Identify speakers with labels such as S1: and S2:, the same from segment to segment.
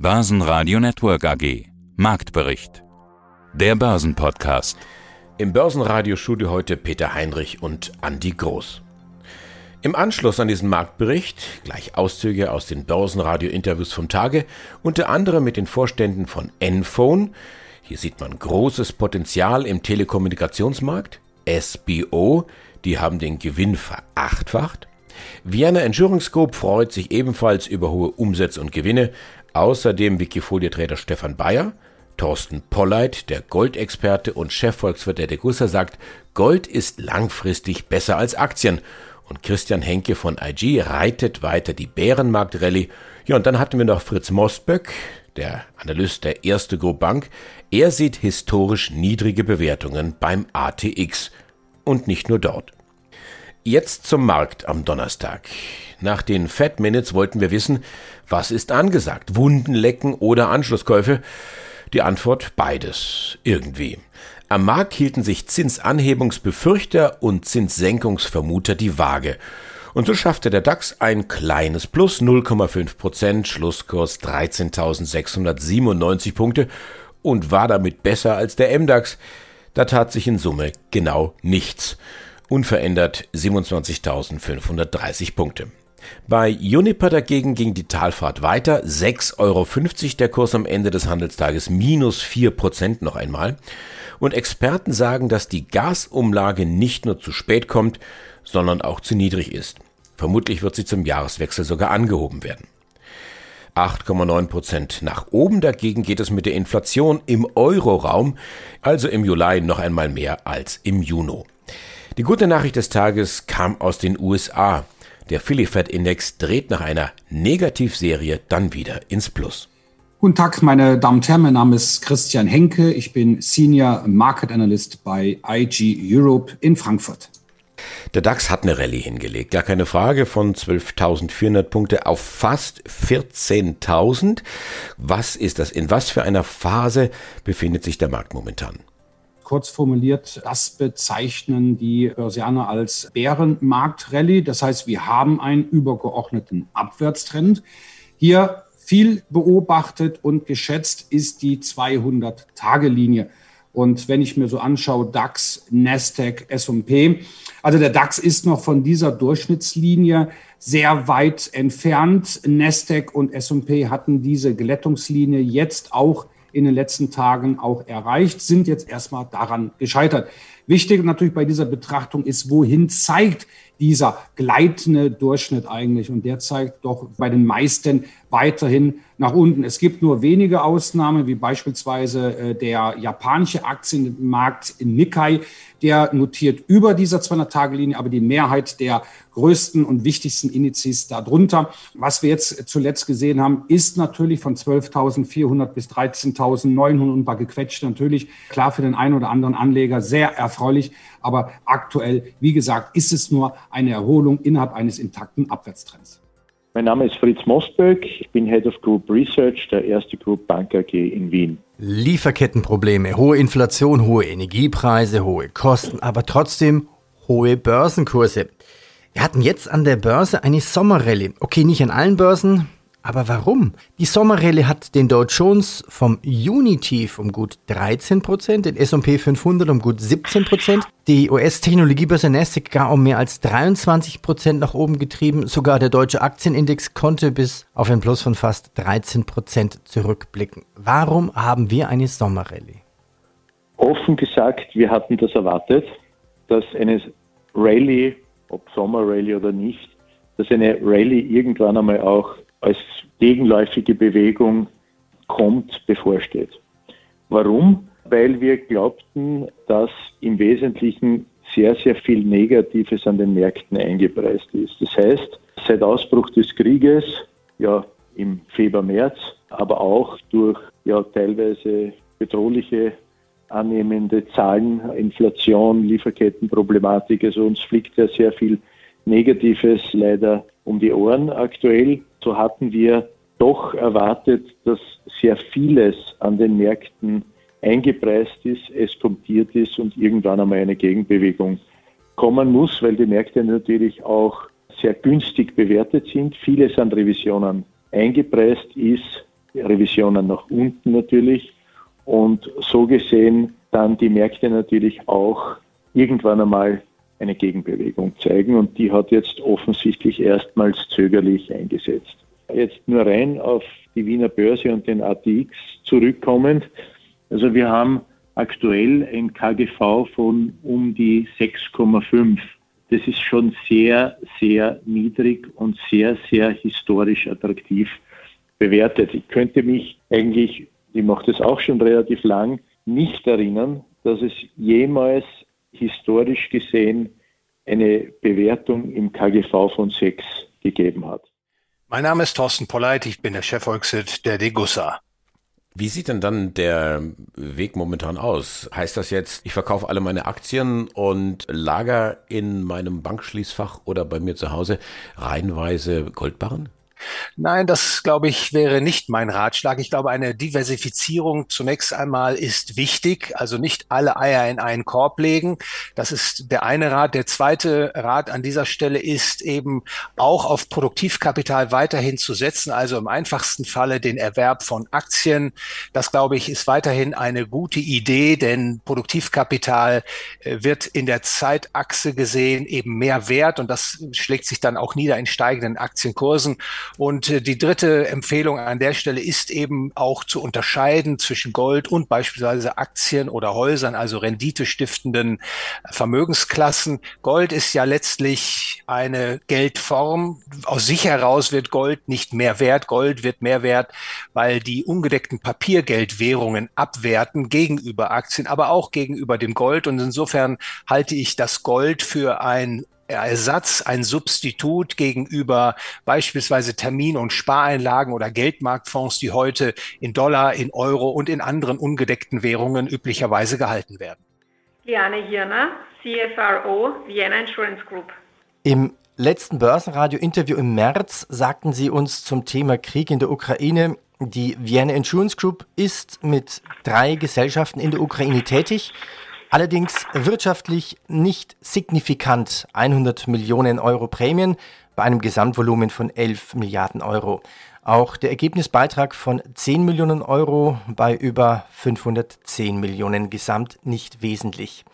S1: Börsenradio Network AG. Marktbericht. Der Börsenpodcast.
S2: Im Börsenradiostudio heute Peter Heinrich und Andi Groß. Im Anschluss an diesen Marktbericht gleich Auszüge aus den Börsenradio-Interviews vom Tage, unter anderem mit den Vorständen von Enphone. Hier sieht man großes Potenzial im Telekommunikationsmarkt. SBO, die haben den Gewinn verachtfacht. Vienna Insurance Group freut sich ebenfalls über hohe Umsätze und Gewinne. Außerdem Wikifolie-Trader Stefan Bayer. Thorsten Polleit, der Goldexperte und Chefvolkswirt der Degussa, sagt, Gold ist langfristig besser als Aktien. Und Christian Henke von IG reitet weiter die Bärenmarkt-Rallye. Ja, und dann hatten wir noch Fritz Mostböck, der Analyst der Erste Group Bank. Er sieht historisch niedrige Bewertungen beim ATX. Und nicht nur dort. Jetzt zum Markt am Donnerstag. Nach den Fed Minutes wollten wir wissen, was ist angesagt? Wunden lecken oder Anschlusskäufe? Die Antwort beides. Irgendwie. Am Markt hielten sich Zinsanhebungsbefürchter und Zinssenkungsvermuter die Waage. Und so schaffte der DAX ein kleines Plus 0,5 Prozent, Schlusskurs 13.697 Punkte und war damit besser als der MDAX. Da tat sich in Summe genau nichts unverändert 27.530 Punkte. Bei Uniper dagegen ging die Talfahrt weiter, 6,50 Euro der Kurs am Ende des Handelstages, minus 4% noch einmal. Und Experten sagen, dass die Gasumlage nicht nur zu spät kommt, sondern auch zu niedrig ist. Vermutlich wird sie zum Jahreswechsel sogar angehoben werden. 8,9% nach oben. Dagegen geht es mit der Inflation im Euroraum, also im Juli noch einmal mehr als im Juni. Die gute Nachricht des Tages kam aus den USA. Der Philly Fed Index dreht nach einer Negativserie dann wieder ins Plus.
S3: Guten Tag, meine Damen und Herren. Mein Name ist Christian Henke. Ich bin Senior Market Analyst bei IG Europe in Frankfurt.
S2: Der DAX hat eine Rallye hingelegt, gar keine Frage, von 12.400 Punkte auf fast 14.000. Was ist das? In was für einer Phase befindet sich der Markt momentan?
S3: Kurz formuliert, das bezeichnen die Börsianer als Bärenmarkt-Rallye. Das heißt, wir haben einen übergeordneten Abwärtstrend. Hier viel beobachtet und geschätzt ist die 200-Tage-Linie. Und wenn ich mir so anschaue, DAX, Nasdaq, S&P, also der DAX ist noch von dieser Durchschnittslinie sehr weit entfernt. Nasdaq und S&P hatten diese Glättungslinie jetzt auch in den letzten Tagen auch erreicht, sind jetzt erstmal daran gescheitert. Wichtig natürlich bei dieser Betrachtung ist, wohin zeigt dieser gleitende Durchschnitt eigentlich? Und der zeigt doch bei den meisten weiterhin nach unten. Es gibt nur wenige Ausnahmen, wie beispielsweise äh, der japanische Aktienmarkt in Nikkei, der notiert über dieser 200-Tage-Linie, aber die Mehrheit der größten und wichtigsten Indizes darunter. Was wir jetzt zuletzt gesehen haben, ist natürlich von 12.400 bis 13.900 und paar gequetscht natürlich klar für den einen oder anderen Anleger sehr erfreulich. Aber aktuell, wie gesagt, ist es nur eine Erholung innerhalb eines intakten Abwärtstrends.
S4: Mein Name ist Fritz Mosberg, ich bin Head of Group Research der Erste Group Bank AG in Wien.
S5: Lieferkettenprobleme, hohe Inflation, hohe Energiepreise, hohe Kosten, aber trotzdem hohe Börsenkurse. Wir hatten jetzt an der Börse eine Sommerrallye. Okay, nicht an allen Börsen, aber warum? Die Sommerrallye hat den Dow Jones vom Juni-Tief um gut 13%, den S&P 500 um gut 17%, die US-Technologiebörse Nasdaq gar um mehr als 23% nach oben getrieben. Sogar der deutsche Aktienindex konnte bis auf ein Plus von fast 13% zurückblicken. Warum haben wir eine Sommerrallye?
S4: Offen gesagt, wir hatten das erwartet, dass eine Rallye, ob Sommerrallye oder nicht, dass eine Rallye irgendwann einmal auch als gegenläufige Bewegung kommt, bevorsteht. Warum? Weil wir glaubten, dass im Wesentlichen sehr, sehr viel Negatives an den Märkten eingepreist ist. Das heißt, seit Ausbruch des Krieges, ja im Februar, März, aber auch durch ja teilweise bedrohliche annehmende Zahlen, Inflation, Lieferkettenproblematik, also uns fliegt ja sehr viel Negatives leider um die Ohren aktuell. So hatten wir doch erwartet, dass sehr vieles an den Märkten eingepreist ist, eskontiert ist und irgendwann einmal eine Gegenbewegung kommen muss, weil die Märkte natürlich auch sehr günstig bewertet sind. Vieles an Revisionen eingepreist ist, Revisionen nach unten natürlich. Und so gesehen dann die Märkte natürlich auch irgendwann einmal eine Gegenbewegung zeigen. Und die hat jetzt offensichtlich erstmals zögerlich eingesetzt. Jetzt nur rein auf die Wiener Börse und den ATX zurückkommend. Also wir haben aktuell ein KGV von um die 6,5. Das ist schon sehr, sehr niedrig und sehr, sehr historisch attraktiv bewertet. Ich könnte mich eigentlich, ich mache das auch schon relativ lang, nicht erinnern, dass es jemals historisch gesehen eine Bewertung im KGV von 6 gegeben hat.
S6: Mein Name ist Thorsten Polleit, ich bin der Chefvolkswirt der Degussa.
S2: Wie sieht denn dann der Weg momentan aus? Heißt das jetzt, ich verkaufe alle meine Aktien und lager in meinem Bankschließfach oder bei mir zu Hause reihenweise Goldbarren?
S6: Nein, das glaube ich wäre nicht mein Ratschlag. Ich glaube, eine Diversifizierung zunächst einmal ist wichtig. Also nicht alle Eier in einen Korb legen. Das ist der eine Rat. Der zweite Rat an dieser Stelle ist eben auch auf Produktivkapital weiterhin zu setzen. Also im einfachsten Falle den Erwerb von Aktien. Das glaube ich ist weiterhin eine gute Idee, denn Produktivkapital äh, wird in der Zeitachse gesehen eben mehr wert und das schlägt sich dann auch nieder in steigenden Aktienkursen. Und äh, die dritte Empfehlung an der Stelle ist eben auch zu unterscheiden zwischen Gold und beispielsweise Aktien oder Häusern, also renditestiftenden Vermögensklassen. Gold ist ja letztlich eine Geldform. Aus sich heraus wird Gold nicht mehr wert. Gold wird mehr wert, weil die ungedeckten Papiergeldwährungen abwerten gegenüber Aktien, aber auch gegenüber dem Gold. Und insofern halte ich das Gold für ein Ersatz, ein Substitut gegenüber beispielsweise Termin- und Spareinlagen oder Geldmarktfonds, die heute in Dollar, in Euro und in anderen ungedeckten Währungen üblicherweise gehalten werden.
S7: Liane Hirner, CFRO, Vienna Insurance Group.
S5: Im letzten Börsenradio-Interview im März sagten Sie uns zum Thema Krieg in der Ukraine, die Vienna Insurance Group ist mit drei Gesellschaften in der Ukraine tätig. Allerdings wirtschaftlich nicht signifikant 100 Millionen Euro Prämien bei einem Gesamtvolumen von 11 Milliarden Euro. Auch der Ergebnisbeitrag von 10 Millionen Euro bei über 510 Millionen gesamt nicht wesentlich.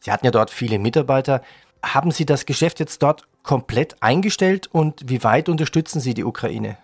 S5: Sie hatten ja dort viele Mitarbeiter. Haben Sie das Geschäft jetzt dort komplett eingestellt und wie weit unterstützen Sie die Ukraine?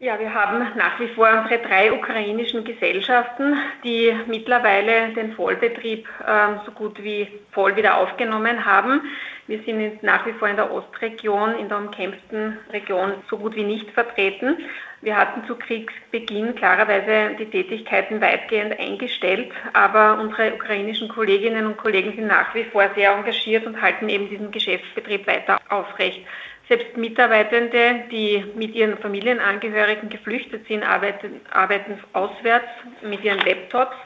S7: Ja, wir haben nach wie vor unsere drei ukrainischen Gesellschaften, die mittlerweile den Vollbetrieb äh, so gut wie voll wieder aufgenommen haben. Wir sind nach wie vor in der Ostregion, in der umkämpften Region so gut wie nicht vertreten. Wir hatten zu Kriegsbeginn klarerweise die Tätigkeiten weitgehend eingestellt, aber unsere ukrainischen Kolleginnen und Kollegen sind nach wie vor sehr engagiert und halten eben diesen Geschäftsbetrieb weiter aufrecht. Selbst Mitarbeitende, die mit ihren Familienangehörigen geflüchtet sind, arbeiten, arbeiten auswärts mit ihren Laptops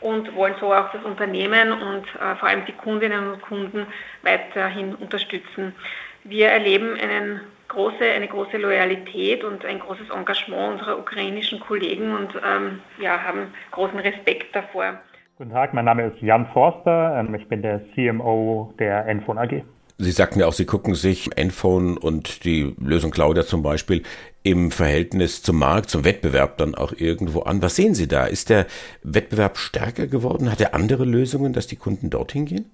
S7: und wollen so auch das Unternehmen und äh, vor allem die Kundinnen und Kunden weiterhin unterstützen. Wir erleben einen große, eine große Loyalität und ein großes Engagement unserer ukrainischen Kollegen und ähm, ja, haben großen Respekt davor.
S8: Guten Tag, mein Name ist Jan Forster. Ähm, ich bin der CMO der Enfon AG.
S2: Sie sagten ja auch, Sie gucken sich Enphone und die Lösung Claudia zum Beispiel im Verhältnis zum Markt, zum Wettbewerb dann auch irgendwo an. Was sehen Sie da? Ist der Wettbewerb stärker geworden? Hat er andere Lösungen, dass die Kunden dorthin gehen?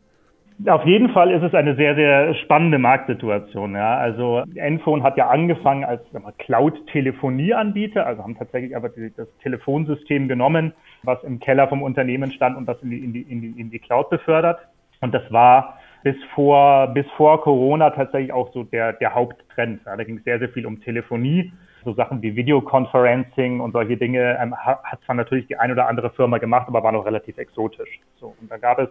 S8: Auf jeden Fall ist es eine sehr, sehr spannende Marktsituation. Ja. Also Enphone hat ja angefangen als Cloud-Telefonieanbieter, also haben tatsächlich aber das Telefonsystem genommen, was im Keller vom Unternehmen stand und das in die, in die, in die Cloud befördert. Und das war bis vor, bis vor Corona tatsächlich auch so der, der Haupttrend. Da ging es sehr, sehr viel um Telefonie. So Sachen wie Videoconferencing und solche Dinge ähm, hat zwar natürlich die ein oder andere Firma gemacht, aber war noch relativ exotisch. So, und da gab es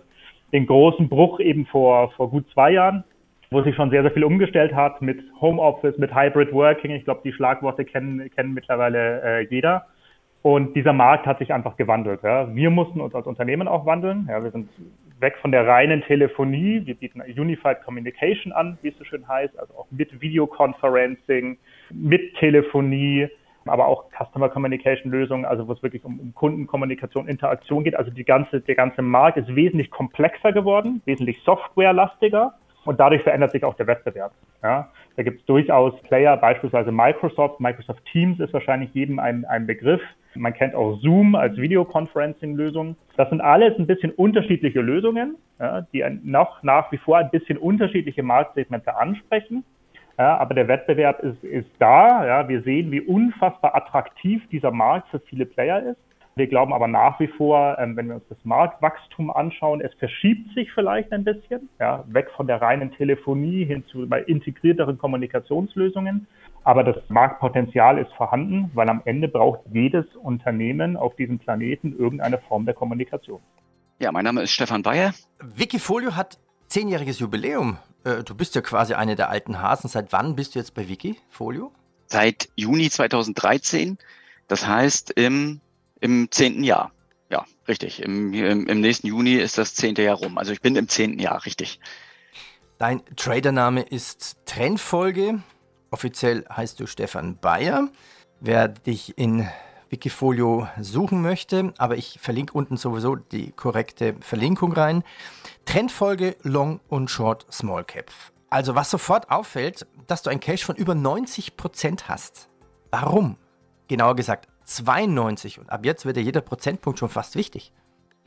S8: den großen Bruch eben vor, vor gut zwei Jahren, wo sich schon sehr, sehr viel umgestellt hat mit Homeoffice, mit Hybrid Working. Ich glaube, die Schlagworte kennen, kennen mittlerweile äh, jeder. Und dieser Markt hat sich einfach gewandelt. Ja. Wir mussten uns als Unternehmen auch wandeln. Ja, wir sind weg von der reinen Telefonie. Wir bieten Unified Communication an, wie es so schön heißt, also auch mit Videoconferencing, mit Telefonie, aber auch Customer Communication Lösungen, also wo es wirklich um, um Kundenkommunikation, Interaktion geht. Also die ganze, der ganze Markt ist wesentlich komplexer geworden, wesentlich softwarelastiger. Und dadurch verändert sich auch der Wettbewerb. Ja, da gibt es durchaus Player, beispielsweise Microsoft. Microsoft Teams ist wahrscheinlich jedem ein, ein Begriff Man kennt auch Zoom als Videoconferencing-Lösung. Das sind alles ein bisschen unterschiedliche Lösungen, ja, die noch nach wie vor ein bisschen unterschiedliche Marktsegmente ansprechen. Ja, aber der Wettbewerb ist, ist da. Ja, wir sehen, wie unfassbar attraktiv dieser Markt für viele Player ist. Wir glauben aber nach wie vor, ähm, wenn wir uns das Marktwachstum anschauen, es verschiebt sich vielleicht ein bisschen, ja, weg von der reinen Telefonie hin zu integrierteren Kommunikationslösungen. Aber das Marktpotenzial ist vorhanden, weil am Ende braucht jedes Unternehmen auf diesem Planeten irgendeine Form der Kommunikation.
S9: Ja, mein Name ist Stefan Bayer.
S5: Wikifolio hat zehnjähriges Jubiläum. Äh, du bist ja quasi eine der alten Hasen. Seit wann bist du jetzt bei Wikifolio?
S9: Seit Juni 2013. Das heißt, im im zehnten Jahr. Ja, richtig. Im, im, Im nächsten Juni ist das zehnte Jahr rum. Also ich bin im zehnten Jahr, richtig.
S5: Dein Tradername ist Trendfolge. Offiziell heißt du Stefan Bayer. Wer dich in Wikifolio suchen möchte, aber ich verlinke unten sowieso die korrekte Verlinkung rein. Trendfolge Long und Short Small Cap. Also was sofort auffällt, dass du ein Cash von über 90% hast. Warum? Genauer gesagt, 92 und ab jetzt wird ja jeder Prozentpunkt schon fast wichtig.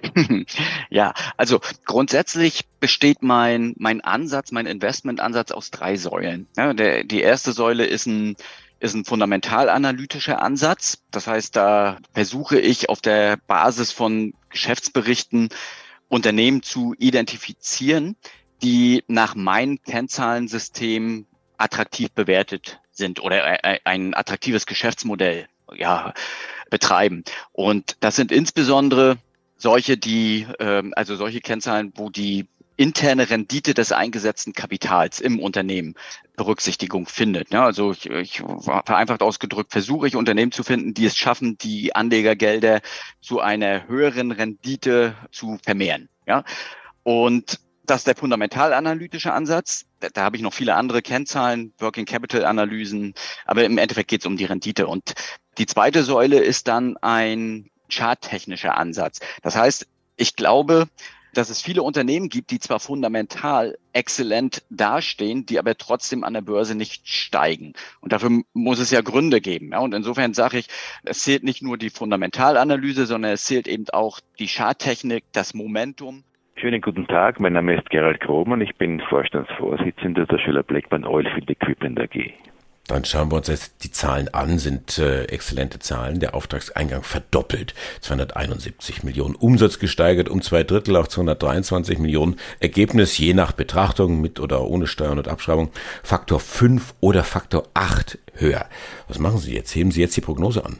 S9: ja, also grundsätzlich besteht mein, mein Ansatz, mein Investmentansatz aus drei Säulen. Ja, der, die erste Säule ist ein, ist ein fundamentalanalytischer Ansatz. Das heißt, da versuche ich auf der Basis von Geschäftsberichten Unternehmen zu identifizieren, die nach meinem Kennzahlensystem attraktiv bewertet sind oder ein attraktives Geschäftsmodell ja, betreiben. Und das sind insbesondere solche, die, ähm, also solche Kennzahlen, wo die interne Rendite des eingesetzten Kapitals im Unternehmen Berücksichtigung findet. Ja, also ich, ich vereinfacht ausgedrückt versuche ich Unternehmen zu finden, die es schaffen, die Anlegergelder zu einer höheren Rendite zu vermehren. Ja, und das ist der fundamentalanalytische Ansatz. Da, da habe ich noch viele andere Kennzahlen, Working Capital Analysen, aber im Endeffekt geht es um die Rendite. Und die zweite Säule ist dann ein charttechnischer Ansatz. Das heißt, ich glaube, dass es viele Unternehmen gibt, die zwar fundamental exzellent dastehen, die aber trotzdem an der Börse nicht steigen. Und dafür muss es ja Gründe geben. Ja? Und insofern sage ich, es zählt nicht nur die Fundamentalanalyse, sondern es zählt eben auch die Charttechnik, das Momentum.
S10: Schönen guten Tag, mein Name ist Gerald Grohmann, ich bin Vorstandsvorsitzender der Schiller Blackburn Oilfield Equipment AG.
S2: Dann schauen wir uns jetzt die Zahlen an, sind äh, exzellente Zahlen. Der Auftragseingang verdoppelt, 271 Millionen. Umsatz gesteigert um zwei Drittel auf 223 Millionen. Ergebnis je nach Betrachtung mit oder ohne Steuern und Abschreibung Faktor 5 oder Faktor 8 höher. Was machen Sie jetzt? Heben Sie jetzt die Prognose an?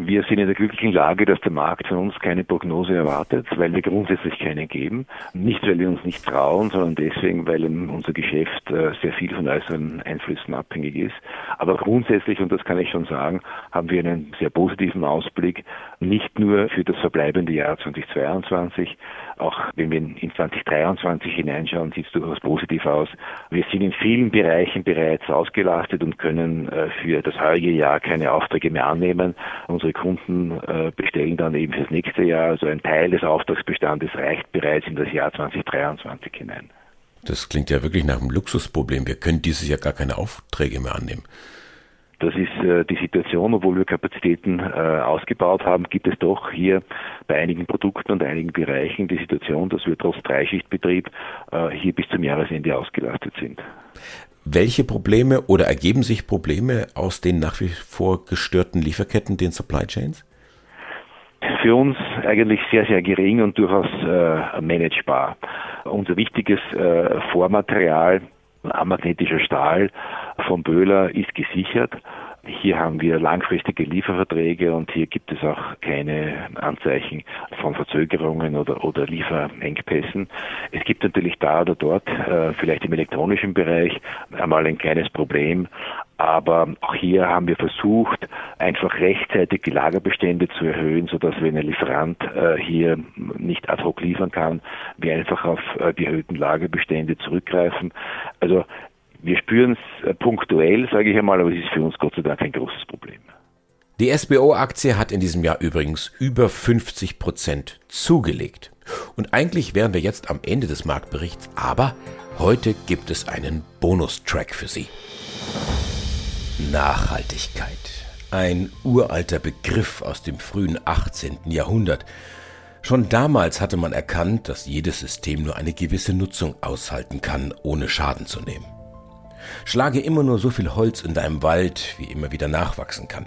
S10: Wir sind in der glücklichen Lage, dass der Markt von uns keine Prognose erwartet, weil wir grundsätzlich keine geben. Nicht, weil wir uns nicht trauen, sondern deswegen, weil unser Geschäft äh, sehr viel von äußeren Einflüssen abhängig ist. Aber grundsätzlich, und das kann ich schon sagen, haben wir einen sehr positiven Ausblick, nicht nur für das verbleibende Jahr 2022, auch wenn wir in 2023 hineinschauen, sieht es durchaus positiv aus. Wir sind in vielen Bereichen bereits ausgelastet und können äh, für das heutige Jahr keine Aufträge mehr annehmen. Unsere Kunden äh, bestellen dann eben fürs nächste Jahr. Also ein Teil des Auftragsbestandes reicht bereits in das Jahr 2023 hinein.
S2: Das klingt ja wirklich nach einem Luxusproblem. Wir können dieses Jahr gar keine Aufträge mehr annehmen.
S10: Das ist äh, die Situation, obwohl wir Kapazitäten äh, ausgebaut haben, gibt es doch hier bei einigen Produkten und einigen Bereichen die Situation, dass wir trotz Dreischichtbetrieb äh, hier bis zum Jahresende ausgelastet sind.
S2: Welche Probleme oder ergeben sich Probleme aus den nach wie vor gestörten Lieferketten, den Supply Chains?
S10: Für uns eigentlich sehr, sehr gering und durchaus äh, managebar. Unser wichtiges äh, Vormaterial Amagnetischer Stahl von Böhler ist gesichert. Hier haben wir langfristige Lieferverträge und hier gibt es auch keine Anzeichen von Verzögerungen oder, oder Lieferengpässen. Es gibt natürlich da oder dort, äh, vielleicht im elektronischen Bereich, einmal ein kleines Problem, aber auch hier haben wir versucht, einfach rechtzeitig die Lagerbestände zu erhöhen, sodass wenn ein Lieferant äh, hier nicht ad hoc liefern kann, wir einfach auf äh, die erhöhten Lagerbestände zurückgreifen. Also wir spüren es äh, punktuell, sage ich einmal, aber es ist für uns Gott sei Dank ein großes Problem.
S2: Die SBO-Aktie hat in diesem Jahr übrigens über 50 Prozent zugelegt. Und eigentlich wären wir jetzt am Ende des Marktberichts, aber heute gibt es einen Bonustrack für Sie. Nachhaltigkeit. Ein uralter Begriff aus dem frühen 18. Jahrhundert. Schon damals hatte man erkannt, dass jedes System nur eine gewisse Nutzung aushalten kann, ohne Schaden zu nehmen. Schlage immer nur so viel Holz in deinem Wald, wie immer wieder nachwachsen kann.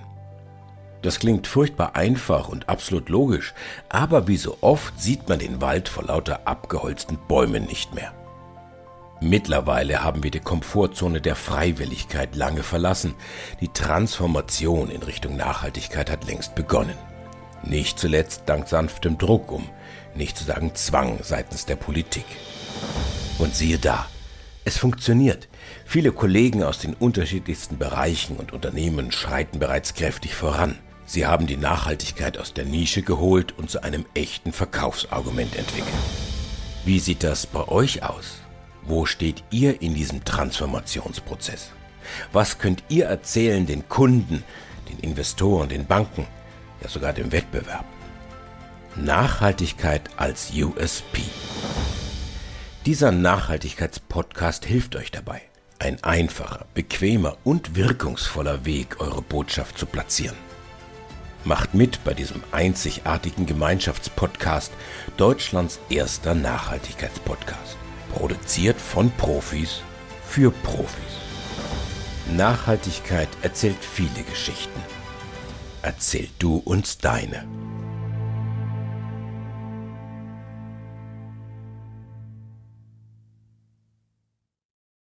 S2: Das klingt furchtbar einfach und absolut logisch, aber wie so oft sieht man den Wald vor lauter abgeholzten Bäumen nicht mehr. Mittlerweile haben wir die Komfortzone der Freiwilligkeit lange verlassen. Die Transformation in Richtung Nachhaltigkeit hat längst begonnen. Nicht zuletzt dank sanftem Druck, um nicht zu sagen Zwang seitens der Politik. Und siehe da, es funktioniert. Viele Kollegen aus den unterschiedlichsten Bereichen und Unternehmen schreiten bereits kräftig voran. Sie haben die Nachhaltigkeit aus der Nische geholt und zu einem echten Verkaufsargument entwickelt. Wie sieht das bei euch aus? Wo steht ihr in diesem Transformationsprozess? Was könnt ihr erzählen den Kunden, den Investoren, den Banken, ja sogar dem Wettbewerb? Nachhaltigkeit als USP. Dieser Nachhaltigkeitspodcast hilft euch dabei, ein einfacher, bequemer und wirkungsvoller Weg, eure Botschaft zu platzieren. Macht mit bei diesem einzigartigen Gemeinschaftspodcast, Deutschlands erster Nachhaltigkeitspodcast. Produziert von Profis für Profis. Nachhaltigkeit erzählt viele Geschichten. Erzähl du uns deine.